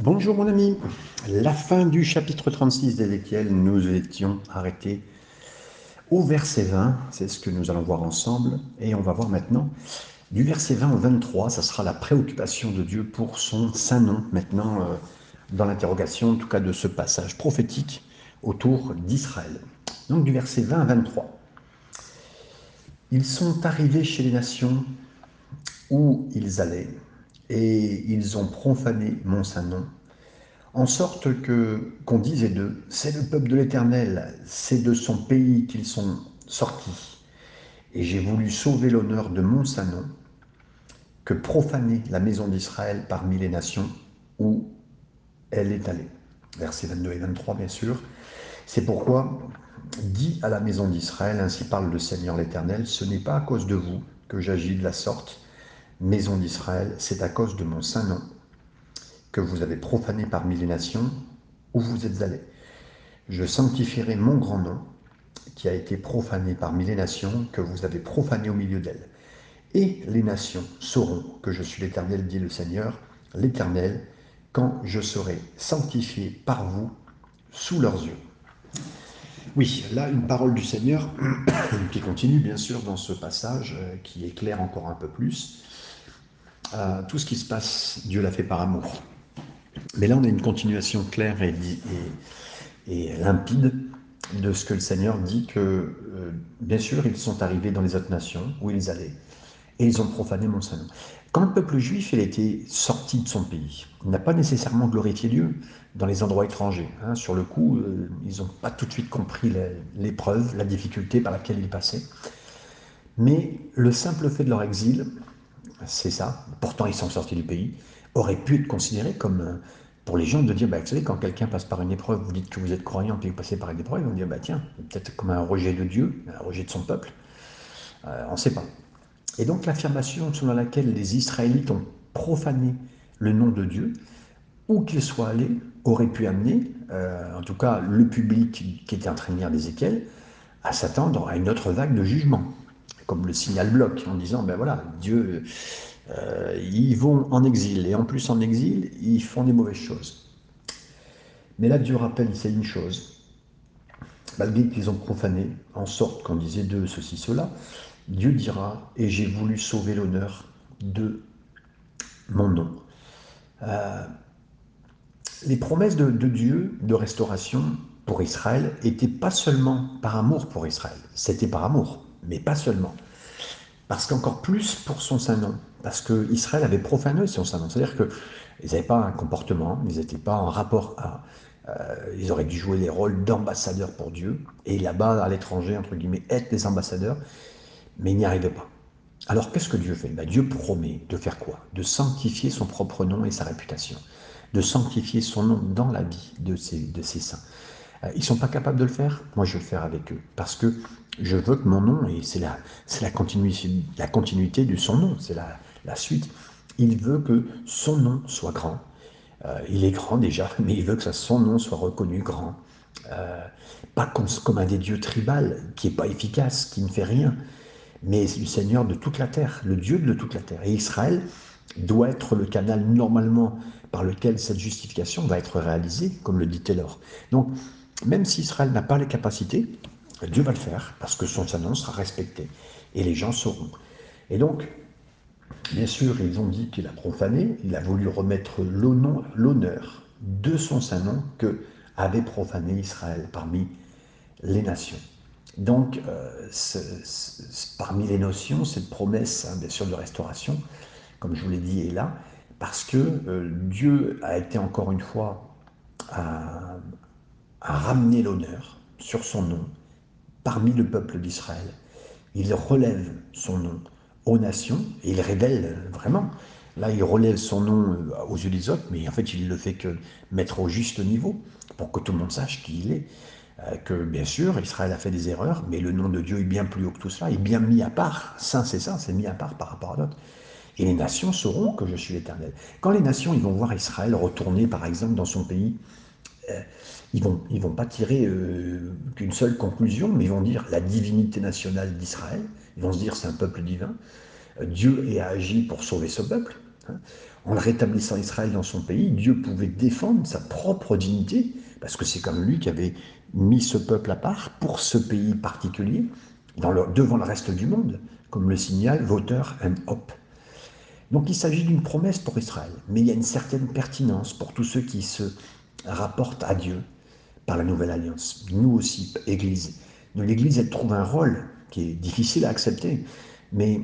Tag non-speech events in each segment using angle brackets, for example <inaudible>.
Bonjour mon ami, la fin du chapitre 36 d'Ézéchiel, nous étions arrêtés au verset 20, c'est ce que nous allons voir ensemble, et on va voir maintenant du verset 20 au 23, ça sera la préoccupation de Dieu pour son saint nom, maintenant euh, dans l'interrogation en tout cas de ce passage prophétique autour d'Israël. Donc du verset 20 à 23. Ils sont arrivés chez les nations où ils allaient, et ils ont profané mon saint nom, en sorte que qu'on disait d'eux, c'est le peuple de l'Éternel, c'est de son pays qu'ils sont sortis. Et j'ai voulu sauver l'honneur de mon saint nom, que profaner la maison d'Israël parmi les nations où elle est allée. Versets 22 et 23, bien sûr. C'est pourquoi, dit à la maison d'Israël, ainsi parle le Seigneur l'Éternel, ce n'est pas à cause de vous que j'agis de la sorte, maison d'Israël, c'est à cause de mon saint nom que vous avez profané parmi les nations où vous êtes allés. Je sanctifierai mon grand nom qui a été profané parmi les nations que vous avez profané au milieu d'elles. Et les nations sauront que je suis l'Éternel, dit le Seigneur, l'Éternel, quand je serai sanctifié par vous sous leurs yeux. Oui, là, une parole du Seigneur <coughs> qui continue, bien sûr, dans ce passage, euh, qui éclaire encore un peu plus. Euh, tout ce qui se passe, Dieu l'a fait par amour. Mais là, on a une continuation claire et, limpide de ce que le Seigneur dit que, euh, bien sûr, ils sont arrivés dans les autres nations où ils allaient, et ils ont profané mon Saint-Nom. Quand le peuple juif il était sorti de son pays, il n'a pas nécessairement glorifié Dieu dans les endroits étrangers. Hein. Sur le coup, euh, ils n'ont pas tout de suite compris l'épreuve, la difficulté par laquelle ils passaient. Mais le simple fait de leur exil, c'est ça, pourtant ils sont sortis du pays, aurait pu être considéré comme, euh, pour les gens, de dire, bah, vous savez, quand quelqu'un passe par une épreuve, vous dites que vous êtes croyant, puis vous passez par une épreuve, on dit, bah tiens, peut-être comme un rejet de Dieu, un rejet de son peuple. Euh, on ne sait pas. Et donc l'affirmation selon laquelle les Israélites ont profané le nom de Dieu, où qu'ils soient allés, aurait pu amener, euh, en tout cas le public qui était en train de lire d'Ézéchiel, à s'attendre à une autre vague de jugement, comme le signal bloc, en disant, ben voilà, Dieu, euh, ils vont en exil, et en plus en exil, ils font des mauvaises choses. Mais là, Dieu rappelle, c'est une chose, malgré qu'ils ont profané, en sorte qu'on disait d'eux ceci, cela, Dieu dira, et j'ai voulu sauver l'honneur de mon nom. Euh, les promesses de, de, Dieu de restauration pour Israël étaient pas seulement par amour pour Israël, c'était par amour, mais pas seulement. Parce qu'encore plus pour son saint nom, parce qu'Israël avait profané son saint nom. C'est-à-dire qu'ils n'avaient pas un comportement, ils n'étaient pas en rapport à... Euh, ils auraient dû jouer les rôles d'ambassadeurs pour Dieu, et là-bas, à l'étranger, entre guillemets, être des ambassadeurs, mais ils n'y arrivaient pas. Alors qu'est-ce que Dieu fait? Ben, Dieu promet de faire quoi? De sanctifier son propre nom et sa réputation, de sanctifier son nom dans la vie de de ses saints. Euh, ils ne sont pas capables de le faire, moi je vais le faire avec eux, parce que je veux que mon nom, et c'est la, la, continuité, la continuité de son nom, c'est la, la suite, il veut que son nom soit grand. Euh, il est grand déjà, <laughs> mais il veut que son nom soit reconnu grand. Euh, pas comme, comme, un des dieux tribal, qui n'est pas efficace, qui ne fait rien, mais le Seigneur de toute la terre, le Dieu de toute la terre. Et Israël doit être le canal normalement par lequel cette justification va être réalisée, comme le dit Taylor. Donc, même si Israël n'a pas les capacités, Dieu va le faire, parce que son annonce sera respecté, et les gens sauront. Et donc, bien sûr, ils ont dit qu'il a profané, il a voulu remettre l'honneur de son saint nom que avait profané Israël parmi les nations. Donc, euh, parmi les notions, cette promesse, hein, bien sûr, de restauration, comme je vous l'ai dit, est là, parce que euh, Dieu a été encore une fois à ramener l'honneur sur son nom parmi le peuple d'Israël. Il relève son nom aux nations et il révèle vraiment. Là, il relève son nom euh, aux yeux des autres, mais en fait, il ne le fait que mettre au juste niveau pour que tout le monde sache qui il est. Euh, que bien sûr, Israël a fait des erreurs, mais le nom de Dieu est bien plus haut que tout cela, est bien mis à part. Saint, c'est ça, c'est mis à part par rapport à d'autres. Et les nations sauront que je suis l'Éternel. Quand les nations ils vont voir Israël retourner, par exemple, dans son pays, euh, ils vont, ils vont pas tirer euh, qu'une seule conclusion, mais ils vont dire la divinité nationale d'Israël. Ils vont se dire c'est un peuple divin. Euh, Dieu a agi pour sauver ce peuple. Hein. en rétablissant Israël dans son pays, Dieu pouvait défendre sa propre dignité, parce que c'est comme lui qui avait mis ce peuple à part pour ce pays particulier, devant le reste du monde, comme le signale Voter and Hop. Donc il s'agit d'une promesse pour Israël, mais il y a une certaine pertinence pour tous ceux qui se rapportent à Dieu par la nouvelle alliance. Nous aussi, Église. L'Église, elle trouve un rôle qui est difficile à accepter, mais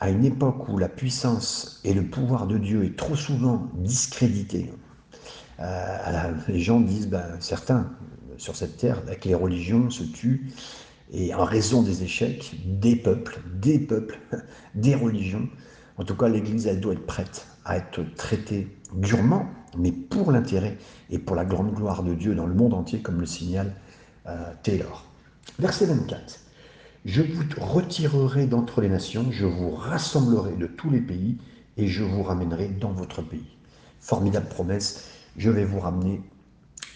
à une époque où la puissance et le pouvoir de Dieu est trop souvent discrédité, euh, les gens disent, ben, certains sur cette terre, ben, que les religions se tuent, et en raison des échecs, des peuples, des peuples, <laughs> des religions en tout cas, l'Église, elle doit être prête à être traitée durement, mais pour l'intérêt et pour la grande gloire de Dieu dans le monde entier, comme le signale euh, Taylor. Verset 24. Je vous retirerai d'entre les nations, je vous rassemblerai de tous les pays et je vous ramènerai dans votre pays. Formidable promesse, je vais vous ramener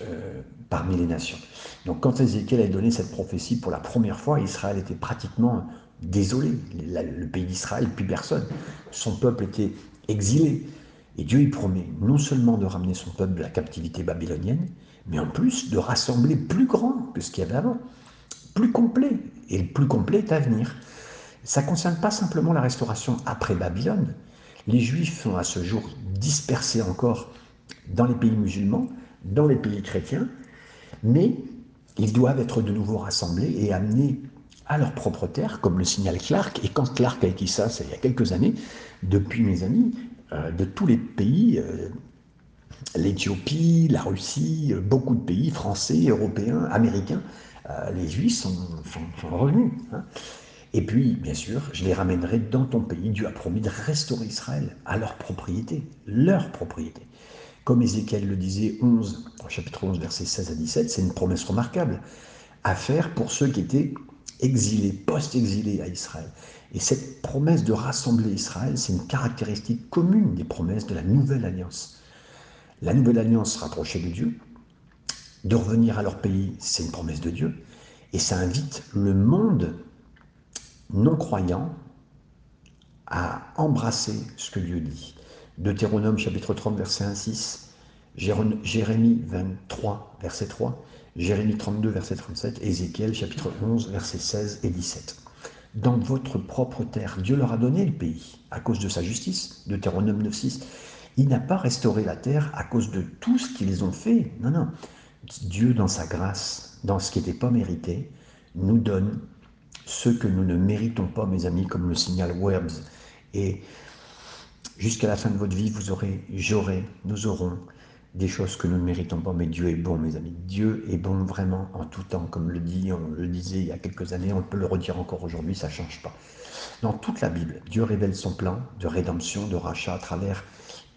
euh, parmi les nations. Donc quand Ézéchiel a donné cette prophétie pour la première fois, Israël était pratiquement désolé. Le pays d'Israël, plus personne. Son peuple était exilé. Et Dieu y promet non seulement de ramener son peuple de la captivité babylonienne, mais en plus de rassembler plus grand que ce qu'il y avait avant, plus complet. Et le plus complet est à venir. Ça ne concerne pas simplement la restauration après Babylone. Les Juifs sont à ce jour dispersés encore dans les pays musulmans, dans les pays chrétiens, mais ils doivent être de nouveau rassemblés et amenés à leur propre terre, comme le signale Clark. Et quand Clark a écrit ça, c'est il y a quelques années, depuis mes amis, de tous les pays, euh, l'Éthiopie, la Russie, euh, beaucoup de pays français, européens, américains, les Juifs sont, revenus. Hein. Et puis, bien sûr, je les ramènerai dans ton pays. Dieu a promis de restaurer Israël à leur propriété, leur propriété. Comme Ézéchiel le disait 11, chapitre 11, versets 16 à 17, c'est une promesse remarquable à faire pour ceux qui étaient exilés, post-exilés à Israël. Et cette promesse de rassembler Israël, c'est une caractéristique commune des promesses de la nouvelle alliance. La nouvelle alliance rapprochée de Dieu, de revenir à leur pays, c'est une promesse de Dieu. Et ça invite le monde non croyant à embrasser ce que Dieu dit. Deutéronome chapitre 30 verset 1 6, Jérémie 23 verset 3, Jérémie 32, verset 37, Ézéchiel chapitre 11, versets 16 et 17. Dans votre propre terre, Dieu leur a donné le pays à cause de sa justice, Deutéronome 9, 6. Il n'a pas restauré la terre à cause de tout ce qu'ils ont fait. Non, non. Dieu, dans sa grâce, dans ce qui n'était pas mérité, nous donne ce que nous ne méritons pas, mes amis, comme le signal Webbs. Et jusqu'à la fin de votre vie, vous aurez, j'aurai, nous aurons des choses que nous ne méritons pas, mais Dieu est bon, mes amis. Dieu est bon vraiment en tout temps, comme le dit, on le disait il y a quelques années, on peut le redire encore aujourd'hui, ça ne change pas. Dans toute la Bible, Dieu révèle son plan de rédemption, de rachat à travers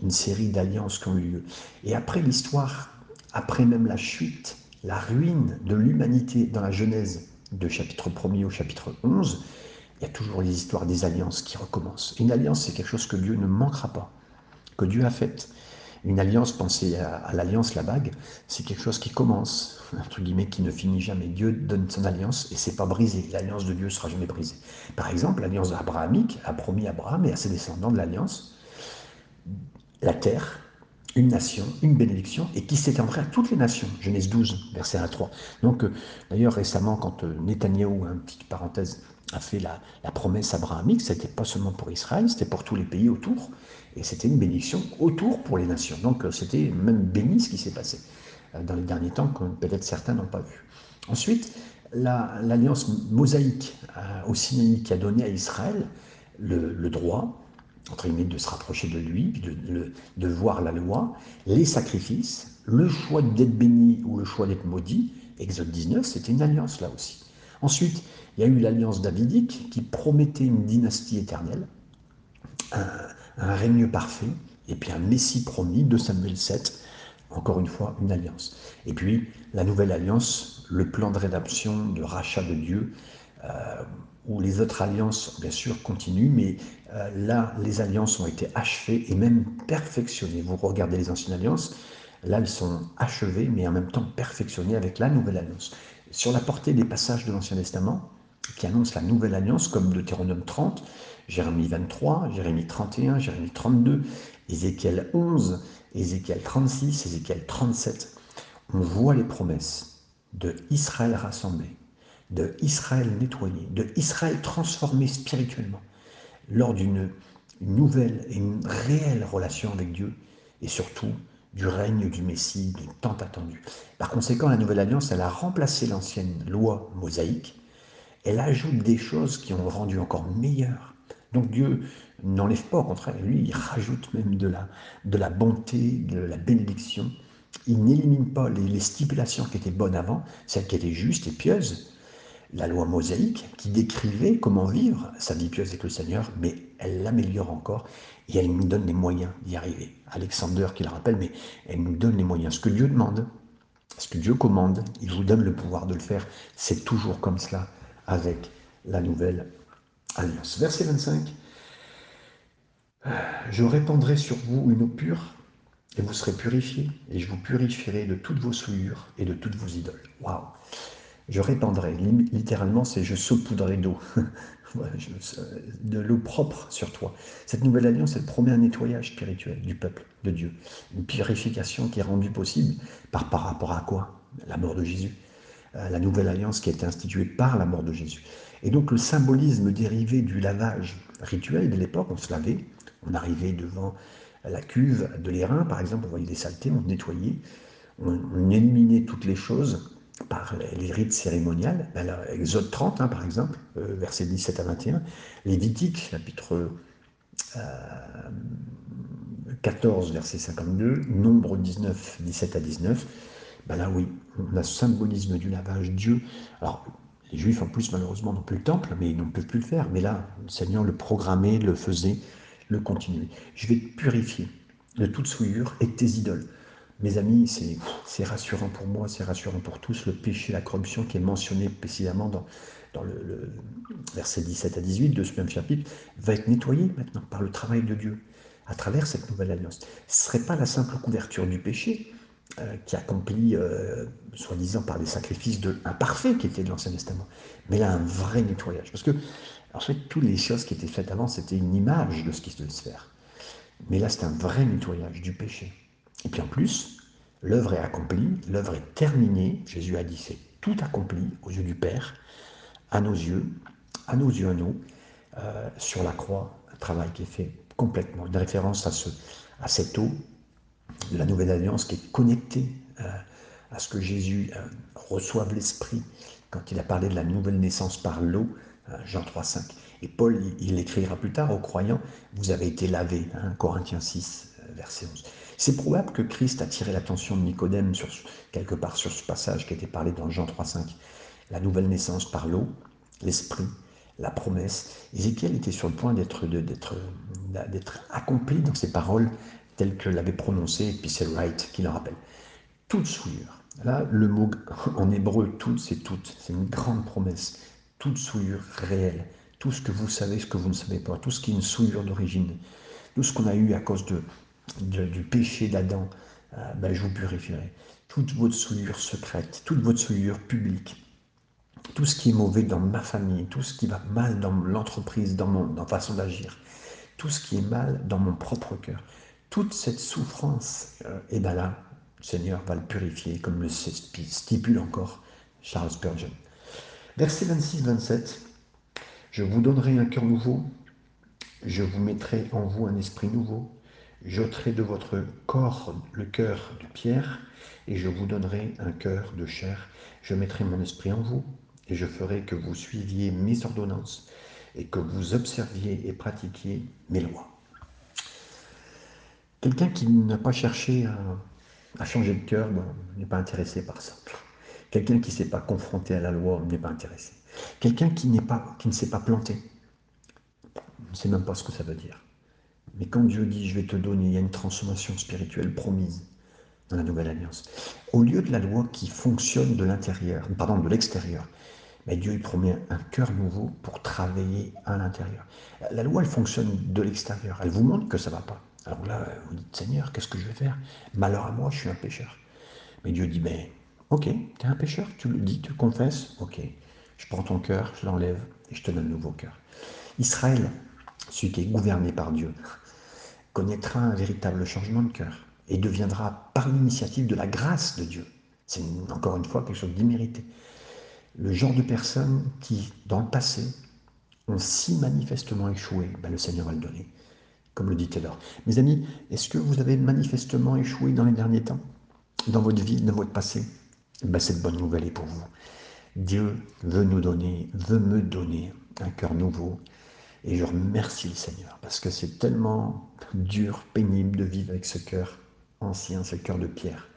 une série d'alliances qui ont eu lieu. Et après l'histoire, après même la chute, la ruine de l'humanité dans la Genèse, de chapitre 1er au chapitre 11, il y a toujours les histoires des alliances qui recommencent. Une alliance, c'est quelque chose que Dieu ne manquera pas, que Dieu a fait. Une alliance, pensez à, l'alliance, la bague, c'est quelque chose qui commence, <laughs> entre guillemets, qui ne finit jamais. Dieu donne son alliance et c'est pas brisé. L'alliance de Dieu sera jamais brisée. Par exemple, l'alliance abrahamique a promis à Abraham et à ses descendants de l'alliance la terre, une nation, une bénédiction, et qui s'étendrait à toutes les nations. Genèse 12, verset 1 à 3. Donc, euh, d'ailleurs, récemment, quand euh, Netanyahou, une petite parenthèse, a fait la, la promesse abrahamique, c'était pas seulement pour Israël, c'était pour tous les pays autour. Et c'était une bénédiction autour pour les nations. Donc euh, c'était même béni ce qui s'est passé euh, dans les derniers temps, que peut-être certains n'ont pas vu. Ensuite, l'alliance mosaïque euh, au Sinaï qui a donné à Israël le, droit, entre guillemets, de se rapprocher de lui, de, voir la loi, les sacrifices, le choix d'être béni ou le choix d'être maudit, Exode 19, c'était une alliance là aussi. Ensuite, il y a eu l'alliance davidique qui promettait une dynastie éternelle, règne parfait, et puis un Messie promis, de Samuel 7, encore une fois, une alliance. Et puis, la nouvelle alliance, le plan de rédemption, de rachat de Dieu, euh, où les autres alliances, bien sûr, continuent, mais euh, là, les alliances ont été achevées et même perfectionnées. Vous regardez les anciennes alliances, là, elles sont achevées, mais en même temps perfectionnées avec la nouvelle alliance. Sur la portée des passages de l'Ancien Testament, qui annoncent la nouvelle alliance, comme Deutéronome 30, Jérémie 23, Jérémie 31, Jérémie 32, Ézéchiel 11, Ézéchiel 36, Ézéchiel 37, on voit les promesses de Israël rassemblé, de Israël nettoyé, de Israël transformé spirituellement, lors d'une nouvelle et une réelle relation avec Dieu, et surtout du règne du Messie, du tant attendu. Par conséquent, la Nouvelle Alliance, elle a remplacé l'ancienne loi mosaïque, elle ajoute des choses qui ont rendu encore meilleur. Donc Dieu n'enlève pas, au contraire, lui, il rajoute même de la, de la bonté, de la bénédiction. Il n'élimine pas les, les, stipulations qui étaient bonnes avant, celles qui étaient justes et pieuses. La loi mosaïque qui décrivait comment vivre sa vie pieuse avec le Seigneur, mais elle l'améliore encore et elle nous donne les moyens d'y arriver. Alexander qui le rappelle, mais elle nous donne les moyens. Ce que Dieu demande, ce que Dieu commande, il vous donne le pouvoir de le faire. C'est toujours comme cela avec la nouvelle alliance. Verset 25. Je répandrai sur vous une eau pure et vous serez purifiés et je vous purifierai de toutes vos souillures et de toutes vos idoles. Waouh Je répandrai, littéralement c'est je saupoudrerai d'eau, <laughs> de l'eau propre sur toi. Cette nouvelle alliance, elle promet un nettoyage spirituel du peuple de Dieu, une purification qui est rendue possible par, par rapport à quoi? La mort de Jésus. Euh, la nouvelle alliance qui a été instituée par la mort de Jésus. Et donc le symbolisme dérivé du lavage rituel de l'époque, on se lavait, on arrivait devant la cuve de l'airain, par exemple, on voyait des saletés, on nettoyait, on, éliminait toutes les choses par les rites cérémoniales. Exode 30, hein, par exemple, euh, versets 17 à 21, Lévitique, chapitre 14, euh, verset 52, Nombre 19, 17 à 19, ben là oui, on a ce symbolisme du lavage Dieu. Alors, les Juifs en plus malheureusement n'ont plus le temple, mais ils ne peuvent plus le faire. Mais là, le Seigneur le programmait, le faisait, le continuait. Je vais te purifier de toute souillure et de tes idoles. Mes amis, c'est rassurant pour moi, c'est rassurant pour tous. Le péché, la corruption qui est mentionné précisément dans, dans le, le, verset 17 à 18 de ce même chapitre, va être nettoyé maintenant par le travail de Dieu à travers cette nouvelle alliance. Ce ne serait pas la simple couverture du péché, qui accomplit, euh, soi-disant, par les sacrifices de imparfaits qui étaient de l'Ancien Testament. Mais là, un vrai nettoyage. Parce que, en fait, toutes les choses qui étaient faites avant, c'était une image de ce qui devait se faire. Mais là, c'est un vrai nettoyage du péché. Et puis en plus, l'œuvre est accomplie, l'œuvre est terminée. Jésus a dit, c'est tout accompli aux yeux du Père, à nos yeux, à nos yeux à nous, euh, sur la croix, un travail qui est fait complètement. Une référence à, ce, à cette eau de la nouvelle alliance qui est connectée euh, à ce que Jésus euh, reçoive l'Esprit quand il a parlé de la nouvelle naissance par l'eau, euh, Jean 3,5. Et Paul, il, écrira plus tard aux croyants, vous avez été lavés, hein, Corinthiens 6, verset 11. C'est probable que Christ a tiré l'attention de Nicodème quelque part sur ce passage qui était parlé dans Jean 3,5. La nouvelle naissance par l'eau, l'Esprit, la promesse. Ézéchiel était sur le point d'être accompli dans ses paroles tel que l'avait prononcé Epicel Wright, qui le rappelle. Toute souillure. Là, le mot <laughs> en hébreu, toute, c'est toute. C'est une grande promesse. Toute souillure réelle. Tout ce que vous savez, ce que vous ne savez pas. Tout ce qui est une souillure d'origine. Tout ce qu'on a eu à cause de, du péché d'Adam, euh, ben, je vous purifierai. Toute votre souillure secrète, toute votre souillure publique, tout ce qui est mauvais dans ma famille, tout ce qui va mal dans l'entreprise, dans, mon, façon d'agir, tout ce qui est mal dans mon propre cœur, toute cette souffrance, et euh, eh bien là, le Seigneur va le purifier, comme le stipule encore Charles Spurgeon. Verset 26-27, je vous donnerai un cœur nouveau, je vous mettrai en vous un esprit nouveau, j'ôterai de votre corps le cœur de pierre, et je vous donnerai un cœur de chair, je mettrai mon esprit en vous, et je ferai que vous suiviez mes ordonnances, et que vous observiez et pratiquiez mes lois. Quelqu'un qui n'a pas cherché à, changer de cœur ben, n'est pas intéressé par ça. Quelqu'un qui ne s'est pas confronté à la loi n'est pas intéressé. Quelqu'un qui, ne s'est pas planté ne sait même pas ce que ça veut dire. Mais quand Dieu dit je vais te donner, il y a une transformation spirituelle promise dans la nouvelle alliance. Au lieu de la loi qui fonctionne de l'intérieur, pardon, de l'extérieur, mais Dieu il promet un cœur nouveau pour travailler à l'intérieur. La loi, elle fonctionne de l'extérieur. Elle vous montre que ça ne va pas. Alors là, vous dites, Seigneur, qu'est-ce que je vais faire? Malheur à moi, je suis un pécheur. Mais Dieu dit, mais ok, tu es un pécheur, tu le dis, tu le confesses, ok. Je prends ton cœur, je l'enlève et je te donne un nouveau cœur. Israël, celui qui est gouverné par Dieu, connaîtra un véritable changement de cœur et deviendra par l'initiative de la grâce de Dieu. C'est encore une fois quelque chose d'immérité. Le genre de personnes qui, dans le passé, ont si manifestement échoué, ben le Seigneur va le donner, comme le dit Taylor. Mes amis, est-ce que vous avez manifestement échoué dans les derniers temps, dans votre vie, dans votre passé? Ben Cette bonne nouvelle est pour vous. Dieu veut nous donner, veut me donner un cœur nouveau. Et je remercie le Seigneur parce que c'est tellement dur, pénible de vivre avec ce cœur ancien, ce cœur de pierre.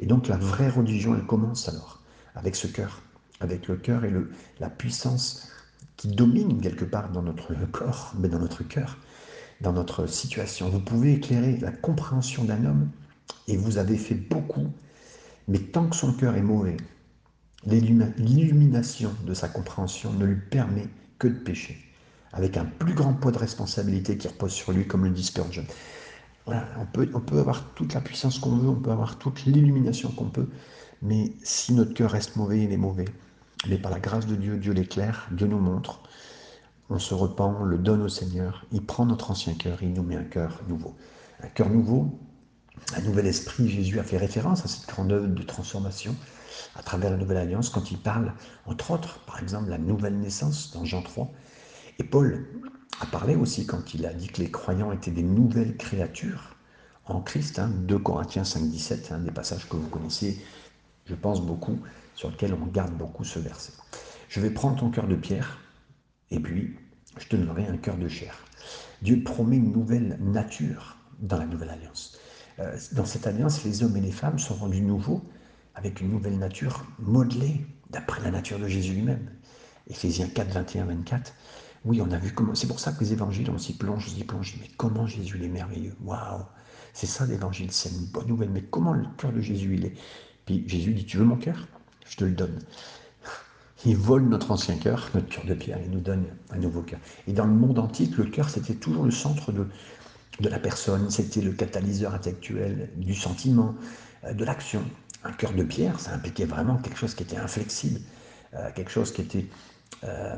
Et donc la vraie religion, elle commence alors avec ce cœur, avec le cœur et le, la puissance qui domine quelque part dans notre corps, mais dans notre cœur, dans notre situation. Vous pouvez éclairer la compréhension d'un homme et vous avez fait beaucoup, mais tant que son cœur est mauvais, l'illumination de sa compréhension ne lui permet que de pécher, avec un plus grand poids de responsabilité qui repose sur lui, comme le dit Spurgeon. on, peut, on peut avoir toute la puissance qu'on veut, on peut avoir toute l'illumination qu'on peut, mais si notre cœur reste mauvais, il est mauvais. Mais par la grâce de Dieu, Dieu l'éclaire, Dieu nous montre. On se repent, on le donne au Seigneur. Il prend notre ancien cœur, il nous met un cœur nouveau. Un cœur nouveau, un nouvel esprit. Jésus a fait référence à cette grande œuvre de transformation à travers la Nouvelle Alliance quand il parle, entre autres, par exemple, la nouvelle naissance dans Jean 3. Et Paul a parlé aussi quand il a dit que les croyants étaient des nouvelles créatures en Christ, hein, 2 Corinthiens 5, 17, un des passages que vous connaissez, je pense beaucoup, sur lequel on garde beaucoup ce verset. Je vais prendre ton cœur de pierre, et puis je te donnerai un cœur de chair. Dieu promet une nouvelle nature dans la nouvelle alliance. Euh, dans cette alliance, les hommes et les femmes sont rendus nouveaux avec une nouvelle nature modelée d'après la nature de Jésus lui-même. Éphésiens 4, 21, 24. Oui, on a vu comment. C'est pour ça que les évangiles, on s'y plonge, on s'y plonge. Mais comment Jésus il est merveilleux. Waouh C'est ça l'évangile, c'est une bonne nouvelle. Mais comment le cœur de Jésus il est? Puis Jésus dit Tu veux mon cœur? Je te le donne. Il vole notre ancien cœur, notre cœur de pierre, il nous donne un nouveau cœur. Et dans le monde antique, le cœur, c'était toujours le centre de, de la personne, c'était le catalyseur intellectuel du sentiment, euh, de l'action un cœur de pierre, ça impliquait vraiment quelque chose qui était inflexible, euh, quelque chose qui était, euh,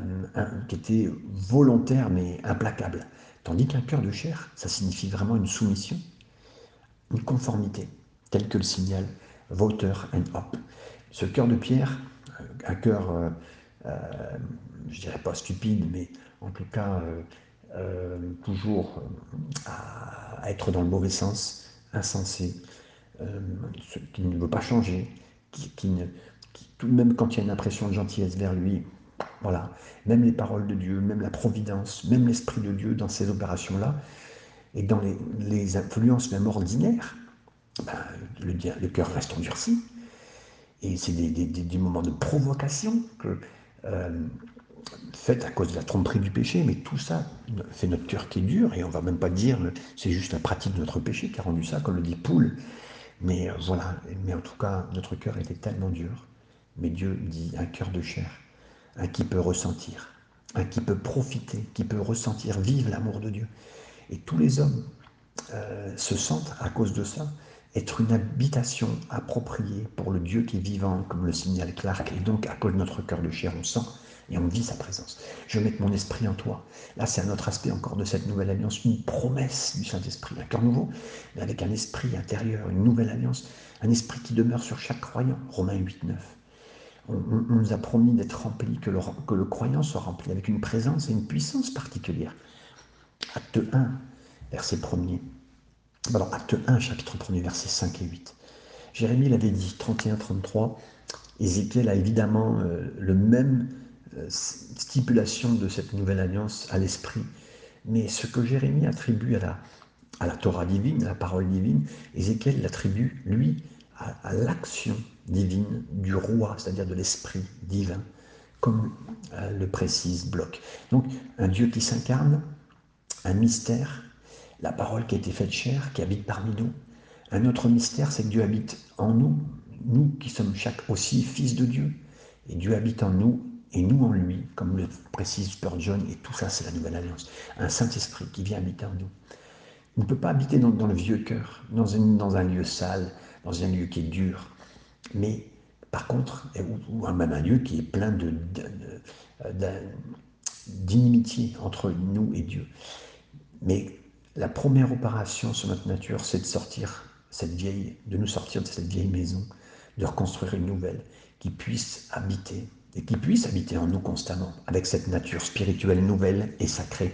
qui était volontaire mais implacable. Tandis qu'un cœur de chair, ça signifie vraiment une soumission, une conformité, telle que le signal Voter and Hop. Ce cœur de pierre, un cœur, euh, je dirais pas stupide, mais en tout cas toujours à être dans le mauvais sens, insensé, euh, qui ne veut pas changer, qui, ne, tout même quand il y a une impression de gentillesse vers lui, voilà, même les paroles de Dieu, même la providence, même l'Esprit de Dieu dans ces opérations-là, et dans les, influences même ordinaires, ben, le cœur reste endurci. Et c'est des, moments de provocation que, euh, à cause de la tromperie du péché, mais tout ça fait notre cœur qui est dur, et on va même pas dire c'est juste la pratique de notre péché qui a rendu ça, comme le dit Poule. Mais euh, voilà, mais en tout cas, notre cœur était tellement dur. Mais Dieu dit un cœur de chair, un qui peut ressentir, un qui peut profiter, qui peut ressentir, vivre l'amour de Dieu. Et tous les hommes euh, se sentent, à cause de ça, être une habitation appropriée pour le Dieu qui est vivant, comme le signale Clark. Et donc, à cause de notre cœur de chair, on sent et on vit sa présence. Je mettre mon esprit en toi. Là, c'est un autre aspect encore de cette nouvelle alliance, une promesse du Saint-Esprit, un cœur nouveau, mais avec un esprit intérieur, une nouvelle alliance, un esprit qui demeure sur chaque croyant. Romains 8, 9. On, nous a promis d'être rempli, que le, que le croyant soit rempli avec une présence et une puissance particulière. Acte 1, verset 1er. Alors, acte 1, chapitre 1er, versets 5 et 8. Jérémie l'avait dit, 31-33. Ézéchiel a évidemment euh, le même euh, stipulation de cette nouvelle alliance à l'esprit. Mais ce que Jérémie attribue à la, à la Torah divine, à la parole divine, Ézéchiel l'attribue, lui, à, l'action divine du roi, c'est-à-dire de l'esprit divin, comme euh, le précise Bloch. Donc, un Dieu qui s'incarne, un mystère, la parole qui a été faite chair, qui habite parmi nous. Un autre mystère, c'est que Dieu habite en nous, nous qui sommes chaque aussi fils de Dieu. Et Dieu habite en nous et nous en lui, comme le précise Spurgeon, et tout ça c'est la nouvelle alliance, un Saint-Esprit qui vient habiter en nous. Il ne peut pas habiter dans, le vieux cœur, dans, un lieu sale, dans un lieu qui est dur, mais par contre, ou, même un lieu qui est plein de, d'inimitié entre nous et Dieu. Mais La première opération sur notre nature, c'est de sortir cette vieille, de nous sortir de cette vieille maison, de reconstruire une nouvelle qui puisse habiter et qui puisse habiter en nous constamment avec cette nature spirituelle nouvelle et sacrée,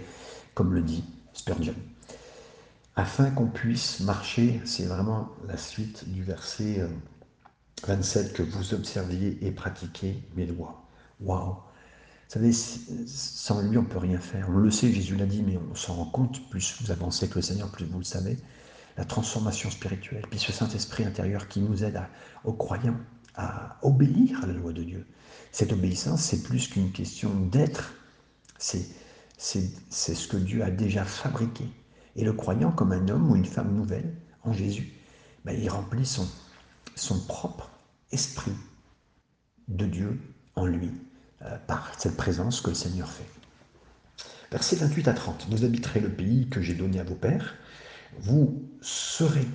comme le dit Spurgeon. Afin qu'on puisse marcher, c'est vraiment la suite du verset 27, euh, que vous observiez et pratiquiez mes lois. Waouh Vous savez, sans lui, on ne peut rien faire. On le sait, Jésus l'a dit, mais on s'en rend compte, plus vous avancez que le Seigneur, plus vous le savez la transformation spirituelle, puis ce Saint-Esprit intérieur qui nous aide aux croyants à obéir à la loi de Dieu. Cette obéissance, c'est plus qu'une question d'être, c'est, ce que Dieu a déjà fabriqué. Et le croyant, comme un homme ou une femme nouvelle en Jésus, ben, il remplit son, son propre esprit de Dieu en lui, par cette présence que le Seigneur fait. Versets 28 à 30. Vous habiterez le pays que j'ai donné à vos pères vous serez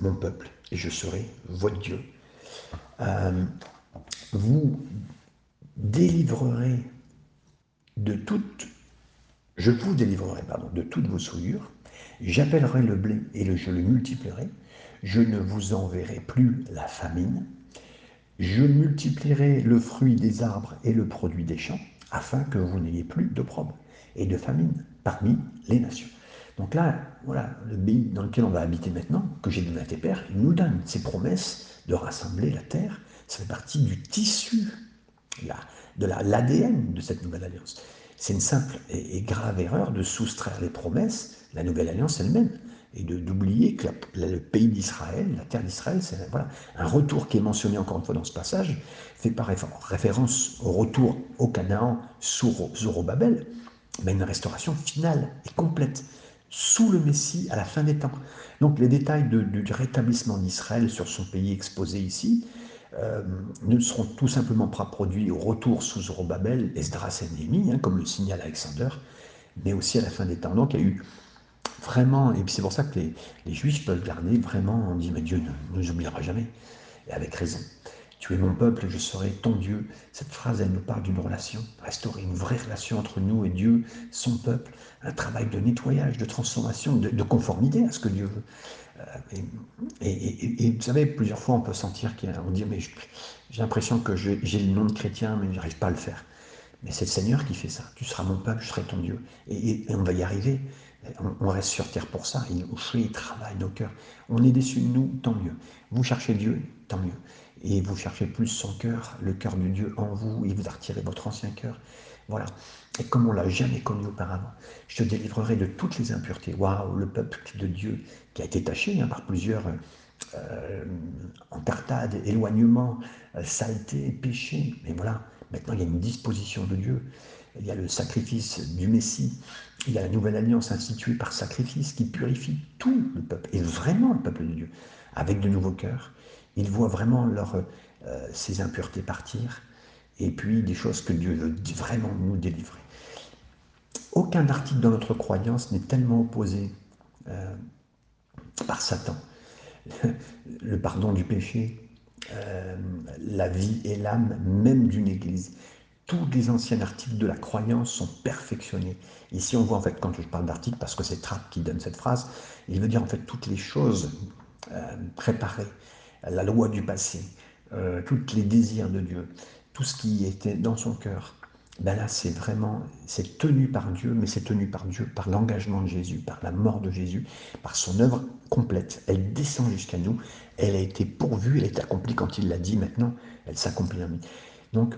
mon peuple et je serai votre Dieu. Euh, vous délivrerai de toutes, je vous délivrerai pardon, de toutes vos souillures. J'appellerai le blé et je le multiplierai. Je ne vous enverrai plus la famine. Je multiplierai le fruit des arbres et le produit des champs, afin que vous n'ayez plus d'opprobre et de famine parmi les nations. Donc là, voilà, le pays dans lequel on va habiter maintenant, que j'ai donné à tes pères, il nous donne ses promesses de rassembler la terre. Ça fait partie du tissu, de l'ADN de cette nouvelle alliance. C'est une simple et, grave erreur de soustraire les promesses, la nouvelle alliance elle-même, et d'oublier que le pays d'Israël, la terre d'Israël, c'est voilà, un retour qui est mentionné encore une fois dans ce passage, fait par référence au retour au Canaan sous Zorobabel, mais une restauration finale et complète sous le Messie à la fin des temps. Donc les détails du rétablissement d'Israël sur son pays exposé ici euh, ne seront tout simplement pas produits au retour sous Zorobabel, Esdras et Néhémie, hein, comme le signale Alexander, mais aussi à la fin des temps. Donc il y a eu vraiment, et c'est pour ça que les, Juifs peuvent garder vraiment, on dit, mais Dieu ne nous oubliera jamais, et avec raison. Tu es mon peuple, je serai ton Dieu. Cette phrase, elle nous parle d'une relation, restaurer une vraie relation entre nous et Dieu, son peuple, un travail de nettoyage, de transformation, de, conformité à ce que Dieu veut. Euh, et, vous savez, plusieurs fois, on peut sentir qu'on dit, mais j'ai l'impression que j'ai le nom de chrétien, mais je n'arrive pas à le faire. Mais c'est le Seigneur qui fait ça. Tu seras mon peuple, je serai ton Dieu. Et, on va y arriver. On, reste sur terre pour ça. Il, il travaille nos cœurs. On est déçus de nous, tant mieux. Vous cherchez Dieu, tant mieux et vous cherchez plus son cœur, le cœur de Dieu en vous, il vous a retiré votre ancien cœur. Voilà. Et comme on l'a jamais connu auparavant, je te délivrerai de toutes les impuretés. Waouh, le peuple de Dieu qui a été taché hein, par plusieurs euh, éloignements, euh, saleté, péché. Mais voilà, maintenant il y a une disposition de Dieu. Il y a le sacrifice du Messie. Il y a la nouvelle alliance instituée par sacrifice qui purifie tout le peuple, et vraiment le peuple de Dieu, avec de nouveaux cœurs ils voient vraiment leur, euh, ces impuretés partir, et puis des choses que Dieu veut vraiment nous délivrer. Aucun article dans notre croyance n'est tellement opposé euh, par Satan. <laughs> Le pardon du péché, euh, la vie et l'âme même d'une église. Tous les anciens articles de la croyance sont perfectionnés. Ici, on voit en fait, quand je parle d'article, parce que c'est Trapp qui donne cette phrase, il veut dire en fait toutes les choses préparées, la loi du passé, euh, tous les désirs de Dieu, tout ce qui était dans son cœur, ben là c'est vraiment, c'est tenu par Dieu, mais c'est tenu par Dieu, par l'engagement de Jésus, par la mort de Jésus, par son œuvre complète. Elle descend jusqu'à nous, elle a été pourvue, elle est accomplie quand il l'a dit, maintenant elle s'accomplit en nous. Donc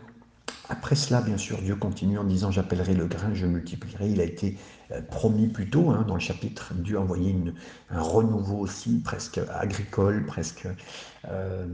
après cela, bien sûr, Dieu continue en disant J'appellerai le grain, je multiplierai. Il a été euh, promis plus tôt hein, dans le chapitre. Dieu a envoyé un renouveau aussi, presque agricole, presque euh,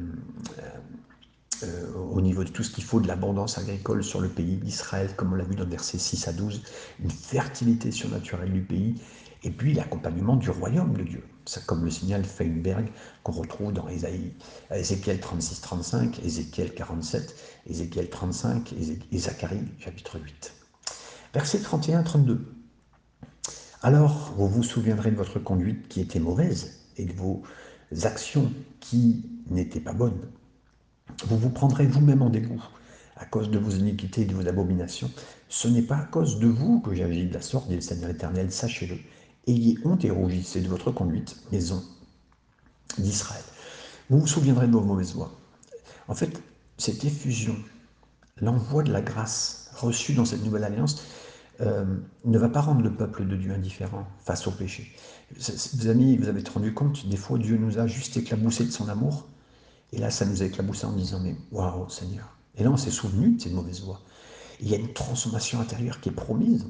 euh, au niveau de tout ce qu'il faut de l'abondance agricole sur le pays d'Israël, comme on l'a vu dans le verset 6 à 12, une fertilité surnaturelle du pays, et puis l'accompagnement du royaume de Dieu. Comme le signal Feinberg qu'on retrouve dans Ézéchiel 36-35, Ézéchiel 47, Ézéchiel 35 et Zacharie chapitre 8. Verset 31-32. Alors vous vous souviendrez de votre conduite qui était mauvaise et de vos actions qui n'étaient pas bonnes. Vous vous prendrez vous-même en dégoût à cause de vos iniquités et de vos abominations. Ce n'est pas à cause de vous que j'agis de la sorte, dit le Seigneur éternel, sachez-le. Ayez honte et rougissez de votre conduite, maison d'Israël. Vous vous souviendrez de vos mauvaises voies. En fait, cette effusion, l'envoi de la grâce reçue dans cette nouvelle alliance, euh, ne va pas rendre le peuple de Dieu indifférent face au péché. Vous avez, vous avez rendu compte, des fois Dieu nous a juste éclaboussé de son amour, et là ça nous a éclaboussé en disant mais waouh Seigneur. Et là on s'est souvenu de ces mauvaises voies. Il y a une transformation intérieure qui est promise.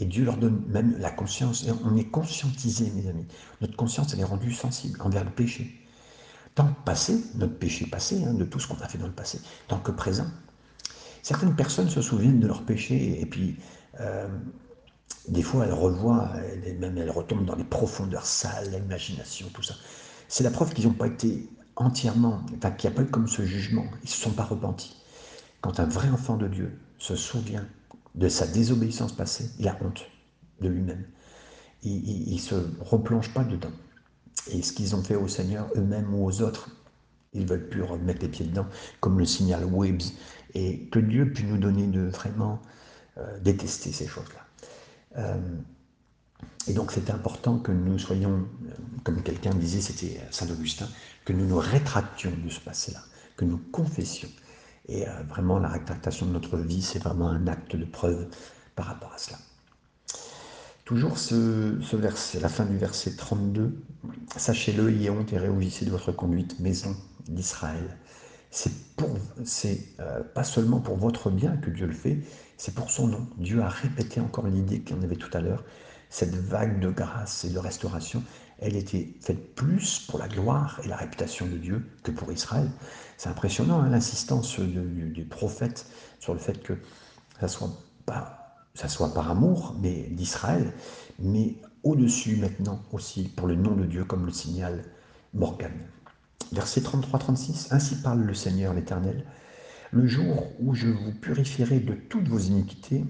Et Dieu leur donne même la conscience. Et on est conscientisé, mes amis. Notre conscience, elle est rendue sensible envers le péché. Tant que passé, notre péché passé, hein, de tout ce qu'on a fait dans le passé, tant que présent. Certaines personnes se souviennent de leur péché et puis euh, des fois elles revoient, même elles retombent dans les profondeurs sales, l'imagination, tout ça. C'est la preuve qu'ils n'ont pas été entièrement, enfin qu'il n'y a pas eu comme ce jugement, ils ne se sont pas repentis. Quand un vrai enfant de Dieu se souvient de sa désobéissance passée, il a honte de lui-même. Il ne se replonge pas dedans. Et ce qu'ils ont fait au Seigneur, eux-mêmes ou aux autres, ils veulent plus remettre les pieds dedans, comme le signal Webbs. Et que Dieu puisse nous donner de vraiment euh, détester ces choses-là. Euh, et donc c'est important que nous soyons, euh, comme quelqu'un disait, c'était Saint Augustin, que nous nous rétractions de ce passé-là, que nous confessions. Et vraiment, la rétractation de notre vie, c'est vraiment un acte de preuve par rapport à cela. Toujours ce, verset, la fin du verset 32, Sachez-le, ayez honte et réjouissez de votre conduite, maison d'Israël. C'est euh, pas seulement pour votre bien que Dieu le fait, c'est pour son nom. Dieu a répété encore l'idée en avait tout à l'heure. Cette vague de grâce et de restauration, elle était faite plus pour la gloire et la réputation de Dieu que pour Israël. C'est impressionnant hein, l'insistance du, prophète sur le fait que ça soit pas ça soit par amour mais d'Israël, mais au-dessus maintenant aussi pour le nom de Dieu, comme le signale Morgan. Verset 33-36, Ainsi parle le Seigneur l'Éternel, le jour où je vous purifierai de toutes vos iniquités,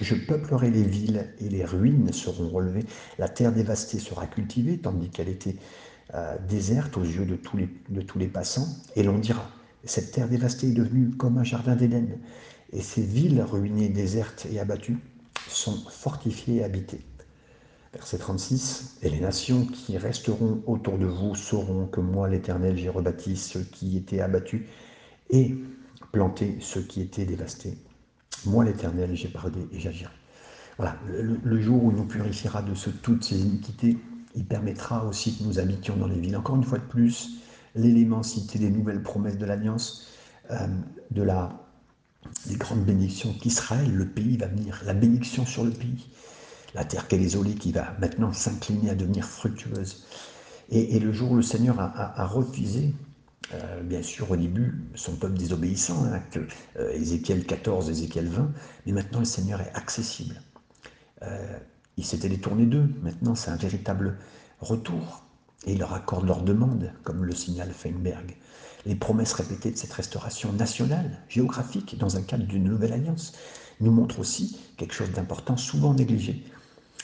je peuplerai les villes et les ruines seront relevées, la terre dévastée sera cultivée, tandis qu'elle était euh, déserte aux yeux de tous, les, de tous les passants, et l'on dira, cette terre dévastée est devenue comme un jardin d'Éden, et ces villes ruinées, désertes et abattues sont fortifiées et habitées. Verset 36, Et les nations qui resteront autour de vous sauront que moi, l'Éternel, j'ai rebâti ceux qui étaient abattus et planté ceux qui étaient dévastés. Moi, l'Éternel, j'ai parlé et j'agirai. Voilà, le, jour où il nous purifiera de toutes ces iniquités, il permettra aussi que nous habitions dans les villes. Encore une fois de plus, l'élément cité des nouvelles promesses de l'Alliance, euh, de la les grandes bénédictions qu'Israël, le pays, va venir, la bénédiction sur le pays, la terre qu'elle est isolée qui va maintenant s'incliner à devenir fructueuse. Et, le jour où le Seigneur a, refusé, euh, bien sûr au début, son peuple désobéissant, hein, euh, Ézéchiel 14, Ézéchiel 20, mais maintenant le Seigneur est accessible. Euh, il s'était détourné d'eux, maintenant c'est un véritable retour, et il leur accorde leur demande, comme le signale Feinberg les promesses répétées de cette restauration nationale, géographique, dans un cadre d'une nouvelle alliance, nous montrent aussi quelque chose d'important, souvent négligé.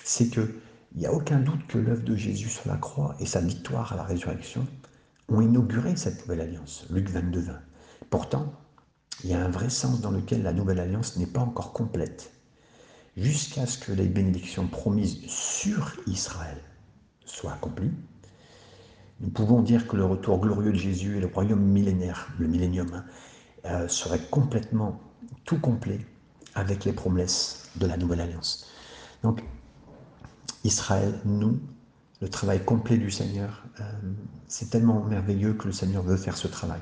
C'est qu'il n'y a aucun doute que l'œuvre de Jésus sur la croix et sa victoire à la résurrection ont inauguré cette nouvelle alliance. Luc 22, 20. Pourtant, il y a un vrai sens dans lequel la nouvelle alliance n'est pas encore complète, jusqu'à ce que les bénédictions promises sur Israël soient accomplies nous pouvons dire que le retour glorieux de Jésus et le royaume millénaire, le millénium, hein, euh, serait complètement tout complet avec les promesses de la nouvelle alliance. Donc, Israël, nous, le travail complet du Seigneur, euh, c'est tellement merveilleux que le Seigneur veut faire ce travail.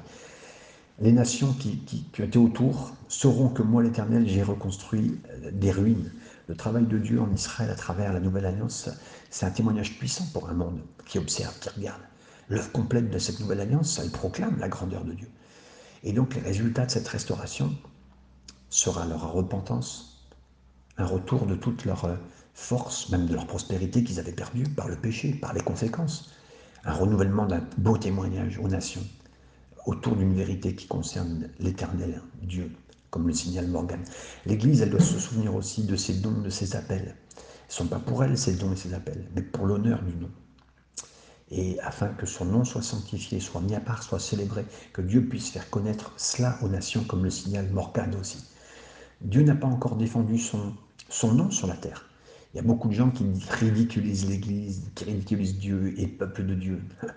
Les nations qui, qui, qui étaient autour sauront que moi, l'Éternel, j'ai reconstruit euh, des ruines. Le travail de Dieu en Israël à travers la nouvelle alliance, c'est un témoignage puissant pour un monde qui observe, qui regarde. L'œuvre complète de cette nouvelle alliance, elle proclame la grandeur de Dieu. Et donc les résultats de cette restauration sera leur repentance, un retour de toute leur euh, force, même de leur prospérité qu'ils avaient perdue par le péché, par les conséquences, un renouvellement d'un beau témoignage aux nations autour d'une vérité qui concerne l'éternel Dieu, comme le signale Morgan. L'Église, elle doit se souvenir aussi de ses dons, de ses appels. Ce ne sont pas pour elle ces dons et ces appels, mais pour l'honneur du nom et afin que son nom soit sanctifié, soit mis à part, soit célébré, que Dieu puisse faire connaître cela aux nations, comme le signale Morgane aussi. Dieu n'a pas encore défendu son, son nom sur la terre. Il y a beaucoup de gens qui ridiculisent l'Église, qui ridiculisent Dieu et le peuple de Dieu. <laughs>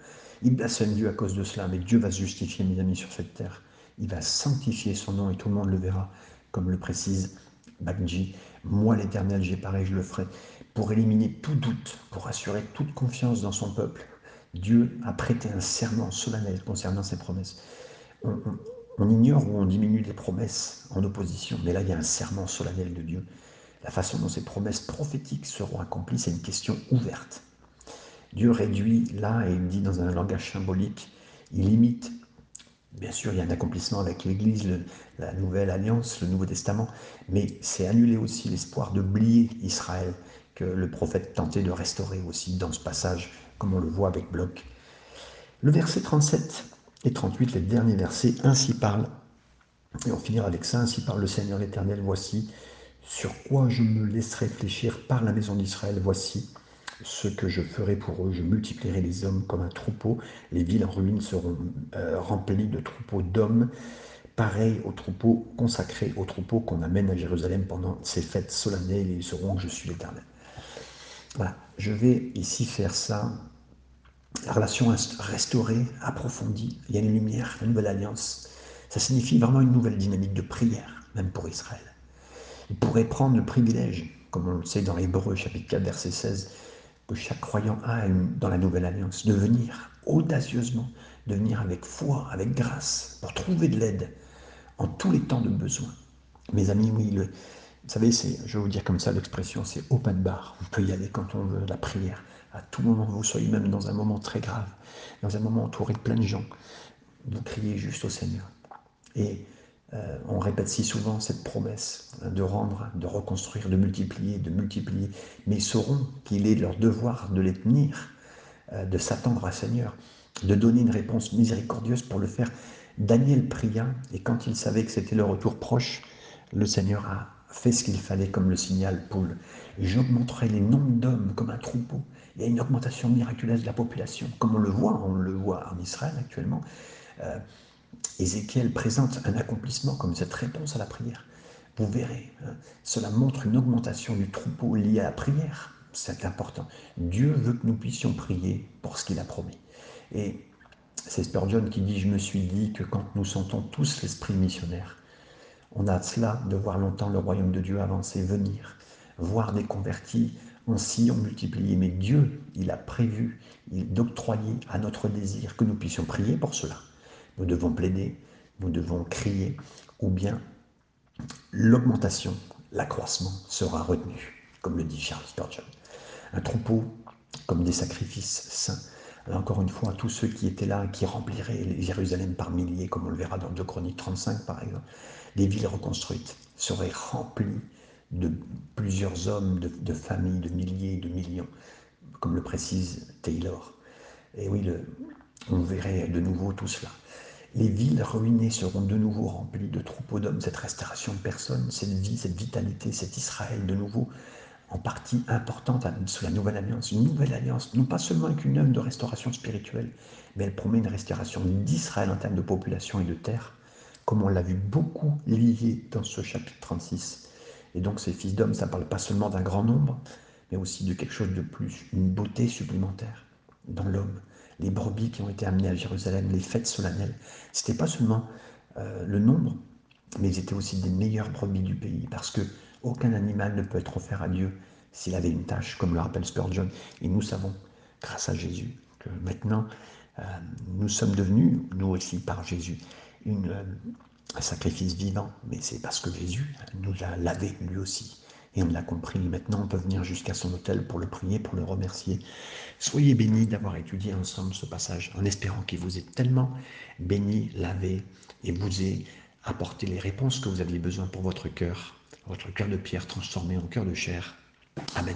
Ils blasphèment Dieu à cause de cela, mais Dieu va se justifier, mes amis, sur cette terre. Il va sanctifier son nom et tout le monde le verra, comme le précise Bagji. Moi, l'Éternel, j'ai pareil, je le ferai, pour éliminer tout doute, pour assurer toute confiance dans son peuple. Dieu a prêté un serment solennel concernant ses promesses. On, on ignore ou on diminue les promesses en opposition, mais là, il y a un serment solennel de Dieu. La façon dont ces promesses prophétiques seront accomplies, c'est une question ouverte. Dieu réduit là, et il dit dans un langage symbolique, il imite. Bien sûr, il y a un accomplissement avec l'Église, la Nouvelle Alliance, le Nouveau Testament, mais c'est annuler aussi l'espoir d'oublier Israël que le prophète tentait de restaurer aussi dans ce passage, comme on le voit avec Bloch. Le verset 37 et 38, les derniers versets, ainsi parle, et on finira avec ça, ainsi parle le Seigneur l'Éternel, voici, sur quoi je me laisse réfléchir par la maison d'Israël, voici ce que je ferai pour eux, je multiplierai les hommes comme un troupeau, les villes en ruine seront euh, remplies de troupeaux d'hommes, pareils aux troupeaux consacrés, aux troupeaux qu'on amène à Jérusalem pendant ces fêtes solennelles, ils sauront que je suis l'Éternel. Voilà, je vais ici faire ça. La relation restaurée, approfondie, il y a une lumière, une nouvelle alliance. Ça signifie vraiment une nouvelle dynamique de prière, même pour Israël. Il pourrait prendre le privilège, comme on le sait dans Hébreu chapitre 4 verset 16, que chaque croyant a dans la nouvelle alliance, de venir audacieusement, de venir avec foi, avec grâce, pour trouver de l'aide en tous les temps de besoin. Mes amis, oui, vous savez, je vais vous dire comme ça l'expression, c'est open bar. On peut y aller quand on veut, la prière. À tout moment, vous soyez même dans un moment très grave, dans un moment entouré de plein de gens, vous criez juste au Seigneur. Et euh, on répète si souvent cette promesse de rendre, de reconstruire, de multiplier, de multiplier, mais ils sauront qu'il est leur devoir de les tenir, euh, de s'attendre à Seigneur, de donner une réponse miséricordieuse pour le faire. Daniel pria, et quand il savait que c'était le retour proche, le Seigneur a fait ce qu'il fallait comme le signal poule. J'augmenterai les nombres d'hommes comme un troupeau. Il y a une augmentation miraculeuse de la population, comme on le voit, on le voit en Israël actuellement. Euh, Ézéchiel présente un accomplissement comme cette réponse à la prière. Vous verrez, hein, cela montre une augmentation du troupeau lié à la prière. C'est important. Dieu veut que nous puissions prier pour ce qu'il a promis. Et c'est Spurgeon qui dit, je me suis dit que quand nous sentons tous l'esprit missionnaire, on a cela de voir longtemps le royaume de Dieu avancer, venir, voir des convertis, on s'y ont multiplié, mais Dieu, il a prévu, il d'octroyer à notre désir que nous puissions prier pour cela. Nous devons plaider, nous devons crier, ou bien l'augmentation, l'accroissement sera retenu, comme le dit Charles Spurgeon. Un troupeau comme des sacrifices saints. encore une fois, tous ceux qui étaient là, qui rempliraient Jérusalem par milliers, comme on le verra dans 2 Chroniques 35 par exemple, des villes reconstruites seraient remplies de plusieurs hommes, de, familles, de milliers, de millions, comme le précise Taylor. Et oui, on verrait de nouveau tout cela. Les villes ruinées seront de nouveau remplies de troupeaux d'hommes, cette restauration de personnes, cette vie, cette vitalité, cet Israël de nouveau, en partie importante sous la nouvelle alliance. Une nouvelle alliance, non pas seulement avec une œuvre de restauration spirituelle, mais elle promet une restauration d'Israël en termes de population et de terre, comme on l'a vu beaucoup lié dans ce chapitre 36. Et donc ces fils d'hommes, ça ne parle pas seulement d'un grand nombre, mais aussi de quelque chose de plus, une beauté supplémentaire dans l'homme les brebis qui ont été amenées à Jérusalem, les fêtes solennelles. Ce n'était pas seulement euh, le nombre, mais ils étaient aussi des meilleures brebis du pays, parce que aucun animal ne peut être offert à Dieu s'il avait une tâche, comme le rappelle Spurgeon. Et nous savons, grâce à Jésus, que maintenant, euh, nous sommes devenus, nous aussi par Jésus, euh, un sacrifice vivant. Mais c'est parce que Jésus nous a lavé lui aussi. Et on l'a compris. Maintenant, on peut venir jusqu'à son hôtel pour le prier, pour le remercier. Soyez bénis d'avoir étudié ensemble ce passage, en espérant qu'il vous ait tellement béni, lavé, et vous ait apporté les réponses que vous aviez besoin pour votre cœur, votre cœur de pierre transformé en cœur de chair. Amen.